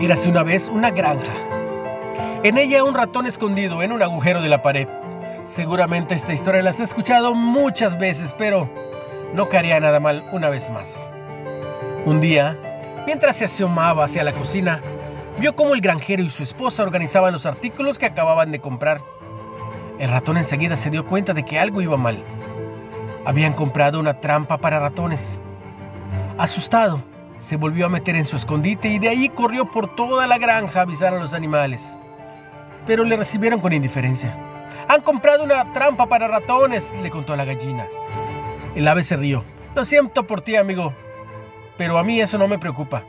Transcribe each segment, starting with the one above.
Érase una vez una granja. En ella un ratón escondido en un agujero de la pared. Seguramente esta historia la has escuchado muchas veces, pero no caería nada mal una vez más. Un día, mientras se asomaba hacia la cocina, vio cómo el granjero y su esposa organizaban los artículos que acababan de comprar. El ratón enseguida se dio cuenta de que algo iba mal. Habían comprado una trampa para ratones. Asustado, se volvió a meter en su escondite y de ahí corrió por toda la granja a avisar a los animales. Pero le recibieron con indiferencia. Han comprado una trampa para ratones, le contó la gallina. El ave se rió. Lo siento por ti, amigo, pero a mí eso no me preocupa.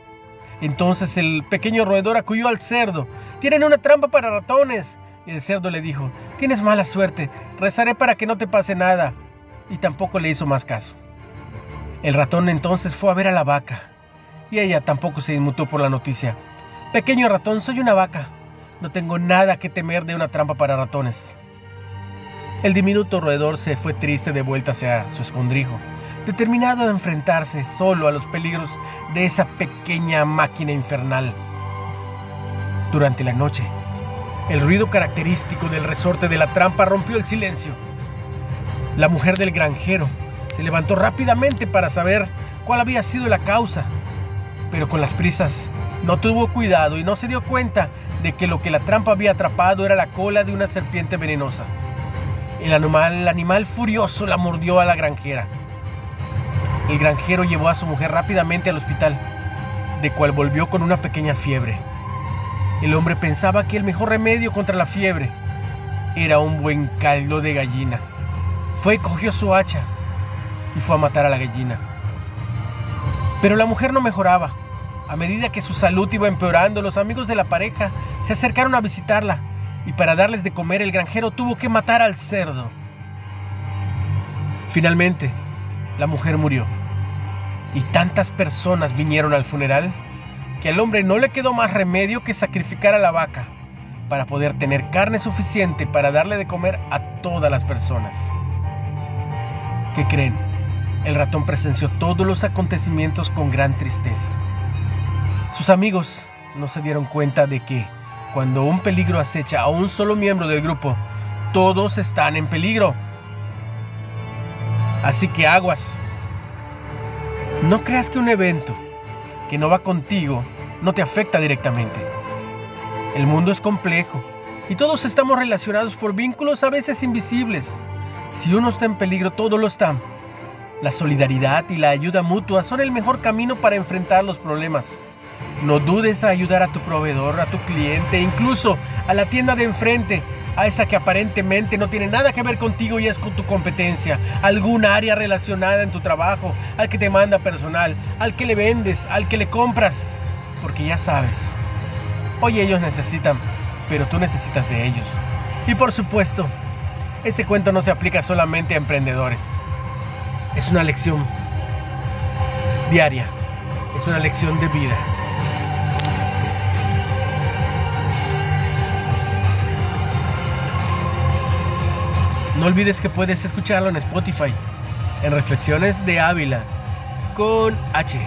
Entonces el pequeño roedor acudió al cerdo. Tienen una trampa para ratones. Y el cerdo le dijo, tienes mala suerte, rezaré para que no te pase nada. Y tampoco le hizo más caso. El ratón entonces fue a ver a la vaca y ella tampoco se inmutó por la noticia. Pequeño ratón, soy una vaca. No tengo nada que temer de una trampa para ratones. El diminuto roedor se fue triste de vuelta hacia su escondrijo, determinado a enfrentarse solo a los peligros de esa pequeña máquina infernal. Durante la noche, el ruido característico del resorte de la trampa rompió el silencio. La mujer del granjero se levantó rápidamente para saber cuál había sido la causa pero con las prisas no tuvo cuidado y no se dio cuenta de que lo que la trampa había atrapado era la cola de una serpiente venenosa. El animal, el animal furioso la mordió a la granjera. El granjero llevó a su mujer rápidamente al hospital, de cual volvió con una pequeña fiebre. El hombre pensaba que el mejor remedio contra la fiebre era un buen caldo de gallina. Fue y cogió su hacha y fue a matar a la gallina. Pero la mujer no mejoraba. A medida que su salud iba empeorando, los amigos de la pareja se acercaron a visitarla y para darles de comer el granjero tuvo que matar al cerdo. Finalmente, la mujer murió y tantas personas vinieron al funeral que al hombre no le quedó más remedio que sacrificar a la vaca para poder tener carne suficiente para darle de comer a todas las personas. ¿Qué creen? El ratón presenció todos los acontecimientos con gran tristeza. Sus amigos no se dieron cuenta de que cuando un peligro acecha a un solo miembro del grupo, todos están en peligro. Así que aguas. No creas que un evento que no va contigo no te afecta directamente. El mundo es complejo y todos estamos relacionados por vínculos a veces invisibles. Si uno está en peligro, todo lo está. La solidaridad y la ayuda mutua son el mejor camino para enfrentar los problemas. No dudes a ayudar a tu proveedor, a tu cliente, incluso a la tienda de enfrente, a esa que aparentemente no tiene nada que ver contigo y es con tu competencia, alguna área relacionada en tu trabajo, al que te manda personal, al que le vendes, al que le compras, porque ya sabes, hoy ellos necesitan, pero tú necesitas de ellos. Y por supuesto, este cuento no se aplica solamente a emprendedores. Es una lección diaria, es una lección de vida. No olvides que puedes escucharlo en Spotify, en Reflexiones de Ávila, con H.